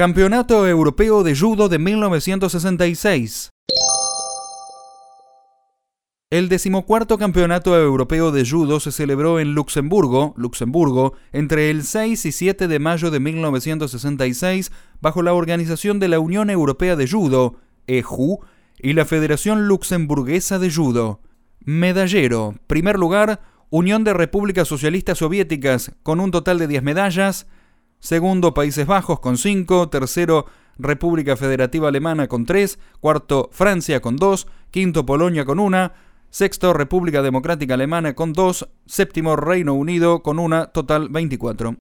Campeonato Europeo de Judo de 1966. El decimocuarto Campeonato Europeo de Judo se celebró en Luxemburgo, Luxemburgo, entre el 6 y 7 de mayo de 1966 bajo la organización de la Unión Europea de Judo, EJU, y la Federación Luxemburguesa de Judo. Medallero, primer lugar, Unión de Repúblicas Socialistas Soviéticas, con un total de 10 medallas. Segundo, Países Bajos, con 5. Tercero, República Federativa Alemana, con 3. Cuarto, Francia, con 2. Quinto, Polonia, con 1 Sexto, República Democrática Alemana con 2. Séptimo, Reino Unido con una, total 24.